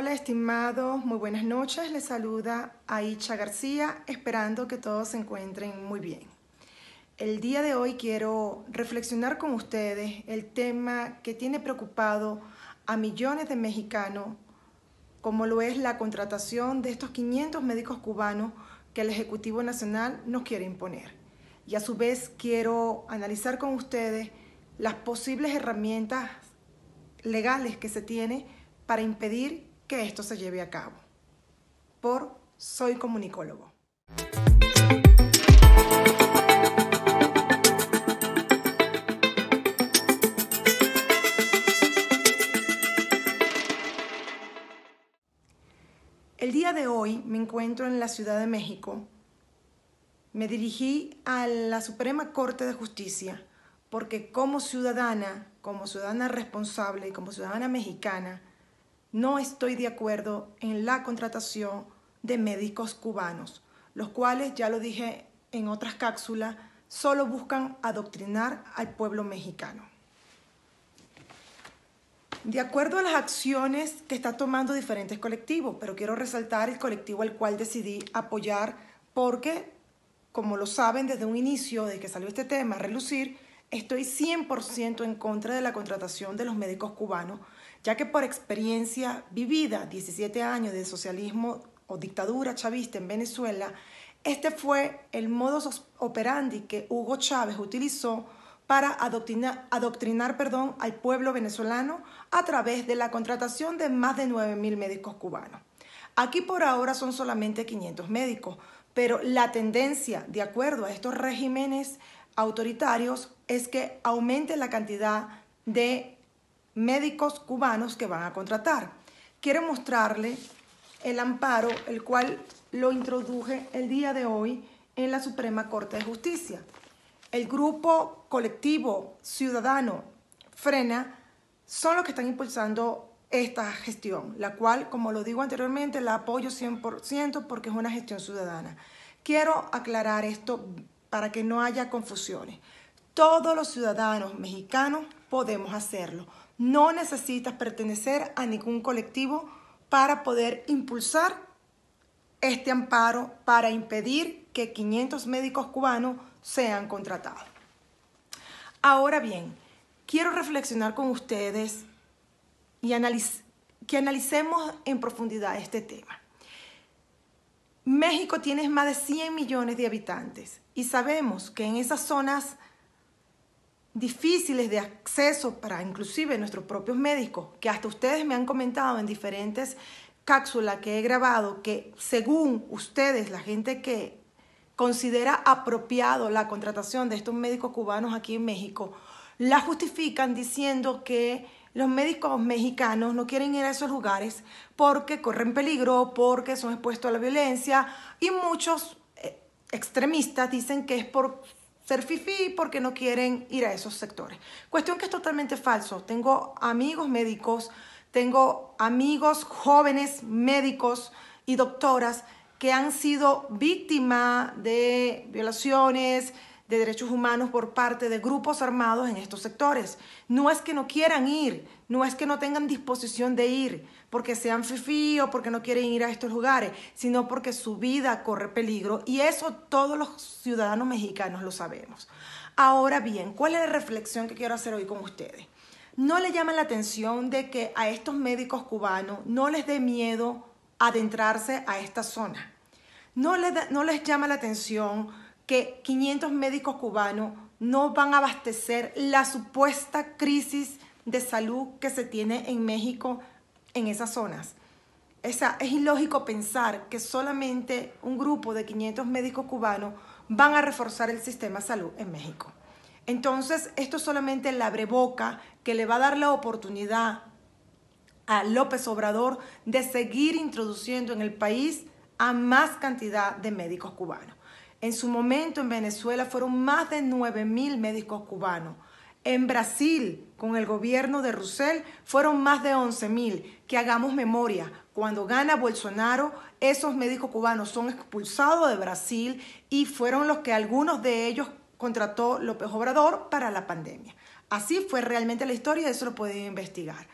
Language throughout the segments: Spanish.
Hola estimados, muy buenas noches. Les saluda Aicha García, esperando que todos se encuentren muy bien. El día de hoy quiero reflexionar con ustedes el tema que tiene preocupado a millones de mexicanos, como lo es la contratación de estos 500 médicos cubanos que el Ejecutivo Nacional nos quiere imponer. Y a su vez quiero analizar con ustedes las posibles herramientas legales que se tiene para impedir que esto se lleve a cabo. Por Soy Comunicólogo. El día de hoy me encuentro en la Ciudad de México. Me dirigí a la Suprema Corte de Justicia porque como ciudadana, como ciudadana responsable y como ciudadana mexicana, no estoy de acuerdo en la contratación de médicos cubanos, los cuales, ya lo dije en otras cápsulas, solo buscan adoctrinar al pueblo mexicano. De acuerdo a las acciones que está tomando diferentes colectivos, pero quiero resaltar el colectivo al cual decidí apoyar porque, como lo saben desde un inicio, de que salió este tema relucir, estoy 100% en contra de la contratación de los médicos cubanos, ya que por experiencia vivida, 17 años de socialismo o dictadura chavista en Venezuela, este fue el modus operandi que Hugo Chávez utilizó para adoctrinar, adoctrinar perdón, al pueblo venezolano a través de la contratación de más de 9.000 médicos cubanos. Aquí por ahora son solamente 500 médicos, pero la tendencia, de acuerdo a estos regímenes autoritarios, es que aumente la cantidad de médicos cubanos que van a contratar. Quiero mostrarle el amparo, el cual lo introduje el día de hoy en la Suprema Corte de Justicia. El grupo colectivo ciudadano Frena son los que están impulsando esta gestión, la cual, como lo digo anteriormente, la apoyo 100% porque es una gestión ciudadana. Quiero aclarar esto para que no haya confusiones. Todos los ciudadanos mexicanos podemos hacerlo. No necesitas pertenecer a ningún colectivo para poder impulsar este amparo para impedir que 500 médicos cubanos sean contratados. Ahora bien, quiero reflexionar con ustedes y que analicemos en profundidad este tema. México tiene más de 100 millones de habitantes y sabemos que en esas zonas difíciles de acceso para inclusive nuestros propios médicos, que hasta ustedes me han comentado en diferentes cápsulas que he grabado, que según ustedes, la gente que considera apropiado la contratación de estos médicos cubanos aquí en México, la justifican diciendo que los médicos mexicanos no quieren ir a esos lugares porque corren peligro, porque son expuestos a la violencia y muchos eh, extremistas dicen que es por ser fifí porque no quieren ir a esos sectores. Cuestión que es totalmente falso. Tengo amigos médicos, tengo amigos jóvenes médicos y doctoras que han sido víctimas de violaciones, de derechos humanos por parte de grupos armados en estos sectores. No es que no quieran ir, no es que no tengan disposición de ir porque sean fifí o porque no quieren ir a estos lugares, sino porque su vida corre peligro y eso todos los ciudadanos mexicanos lo sabemos. Ahora bien, ¿cuál es la reflexión que quiero hacer hoy con ustedes? No le llama la atención de que a estos médicos cubanos no les dé miedo adentrarse a esta zona. No no les llama la atención que 500 médicos cubanos no van a abastecer la supuesta crisis de salud que se tiene en México en esas zonas. es ilógico pensar que solamente un grupo de 500 médicos cubanos van a reforzar el sistema de salud en México. Entonces, esto solamente la abre boca que le va a dar la oportunidad a López Obrador de seguir introduciendo en el país a más cantidad de médicos cubanos. En su momento en Venezuela fueron más de 9 mil médicos cubanos. En Brasil, con el gobierno de Rousseff, fueron más de 11 mil. Que hagamos memoria, cuando gana Bolsonaro, esos médicos cubanos son expulsados de Brasil y fueron los que algunos de ellos contrató López Obrador para la pandemia. Así fue realmente la historia y eso lo pueden investigar.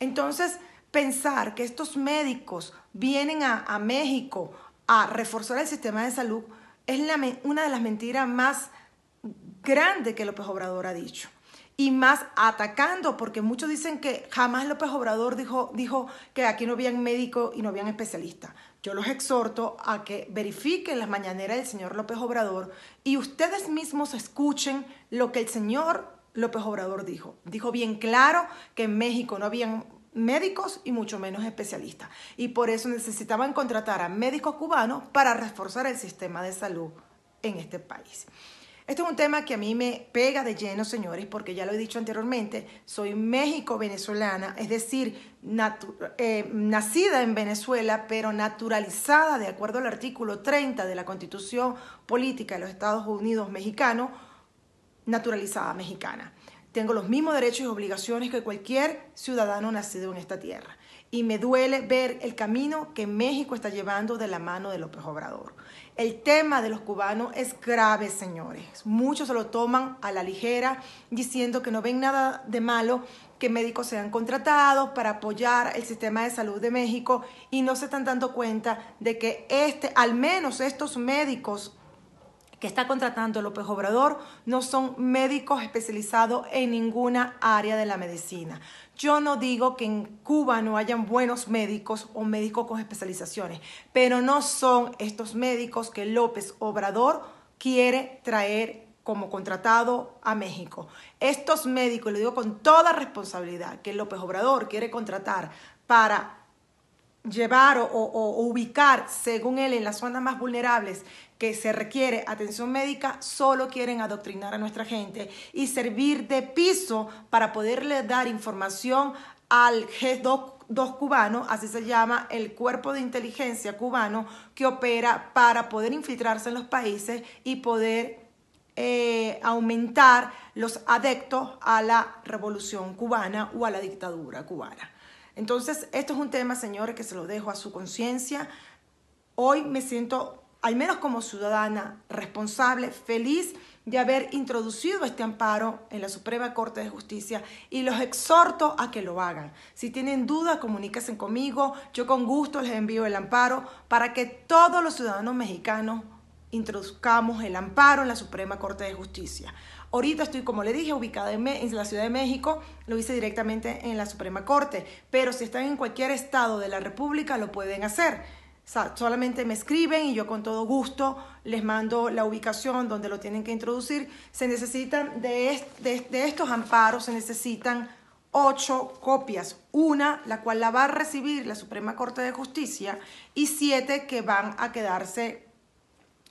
Entonces, pensar que estos médicos vienen a, México a reforzar el sistema de salud es una de las mentiras más grandes que López Obrador ha dicho. Y más atacando, porque muchos dicen que jamás López Obrador dijo, dijo que aquí no habían médicos y no habían especialistas. Yo los exhorto a que verifiquen las mañaneras del señor López Obrador y ustedes mismos escuchen lo que el señor López Obrador dijo. Dijo bien claro que en México no habían médicos y mucho menos especialistas. Y por eso necesitaban contratar a médicos cubanos para reforzar el sistema de salud en este país. Este es un tema que a mí me pega de lleno, señores, porque ya lo he dicho anteriormente, soy México-venezolana, es decir, eh, nacida en Venezuela, pero naturalizada de acuerdo al artículo 30 de la Constitución Política de los Estados Unidos Mexicanos, naturalizada mexicana. Tengo los mismos derechos y obligaciones que cualquier ciudadano nacido en esta tierra. Y me duele ver el camino que México está llevando de la mano de López Obrador. El tema de los cubanos es grave, señores. Muchos se lo toman a la ligera diciendo que no ven nada de malo que médicos sean contratados para apoyar el sistema de salud de México y no se están dando cuenta de que este, al menos estos médicos que está contratando López Obrador no son médicos especializados en ninguna área de la medicina. Yo no digo que en Cuba no hayan buenos médicos o médicos con especializaciones, pero no son estos médicos que López Obrador quiere traer como contratado a México. Estos médicos, lo digo con toda responsabilidad, que López Obrador quiere contratar para llevar o, ubicar, según él, en las zonas más vulnerables que se requiere atención médica, solo quieren adoctrinar a nuestra gente y servir de piso para poderle dar información al G2 cubano, así se llama el cuerpo de inteligencia cubano que opera para poder infiltrarse en los países y poder eh, aumentar los adeptos a la revolución cubana o a la dictadura cubana. Entonces, esto es un tema, señores, que se lo dejo a su conciencia. Hoy me siento, al menos como ciudadana responsable, feliz de haber introducido este amparo en la Suprema Corte de Justicia y los exhorto a que lo hagan. Si tienen dudas, comuníquense conmigo. Yo con gusto les envío el amparo para que todos los ciudadanos mexicanos introduzcamos el amparo en la Suprema Corte de Justicia. Ahorita estoy, como le dije, ubicada en, la Ciudad de México, lo hice directamente en la Suprema Corte, pero si están en cualquier estado de la República lo pueden hacer. solamente me escriben y yo con todo gusto les mando la ubicación donde lo tienen que introducir. Se necesitan de, de estos amparos, se necesitan ocho copias, una la cual la va a recibir la Suprema Corte de Justicia y siete que van a quedarse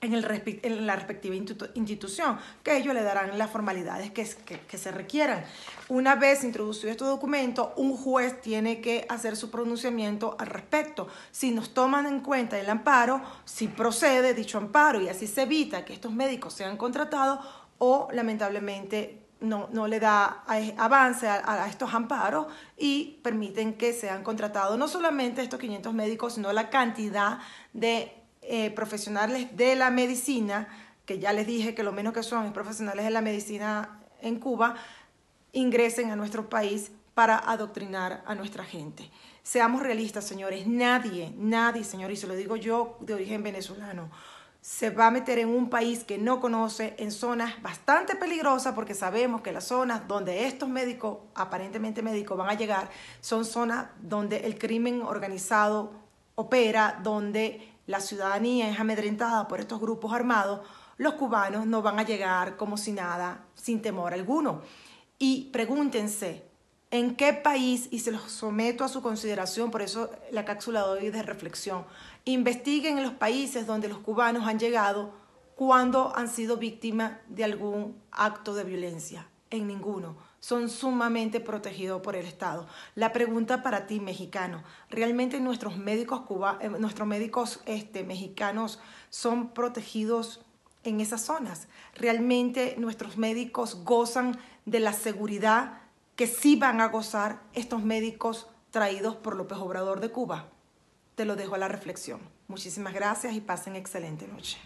en, el, en la respectiva institución, que ellos le darán las formalidades que, que, se requieran. Una vez introducido este documento, un juez tiene que hacer su pronunciamiento al respecto. Si nos toman en cuenta el amparo, si procede dicho amparo y así se evita que estos médicos sean contratados o lamentablemente no, no, le da avance a, a, estos amparos y permiten que sean contratados no solamente estos 500 médicos, sino la cantidad de eh, profesionales de la medicina, que ya les dije que lo menos que son es profesionales de la medicina en Cuba, ingresen a nuestro país para adoctrinar a nuestra gente. Seamos realistas, señores, nadie, nadie, señores, y se lo digo yo de origen venezolano, se va a meter en un país que no conoce, en zonas bastante peligrosas, porque sabemos que las zonas donde estos médicos, aparentemente médicos, van a llegar, son zonas donde el crimen organizado opera, donde la ciudadanía es amedrentada por estos grupos armados, los cubanos no van a llegar como si nada, sin temor alguno. Y pregúntense, ¿en qué país, y se los someto a su consideración, por eso la cápsula de hoy de reflexión, investiguen en los países donde los cubanos han llegado cuando han sido víctimas de algún acto de violencia? En ninguno son sumamente protegidos por el Estado. La pregunta para ti, mexicano, ¿realmente nuestros médicos, cuba, eh, nuestros médicos este, mexicanos son protegidos en esas zonas? ¿Realmente nuestros médicos gozan de la seguridad que sí van a gozar estos médicos traídos por López Obrador de Cuba? Te lo dejo a la reflexión. Muchísimas gracias y pasen excelente noche.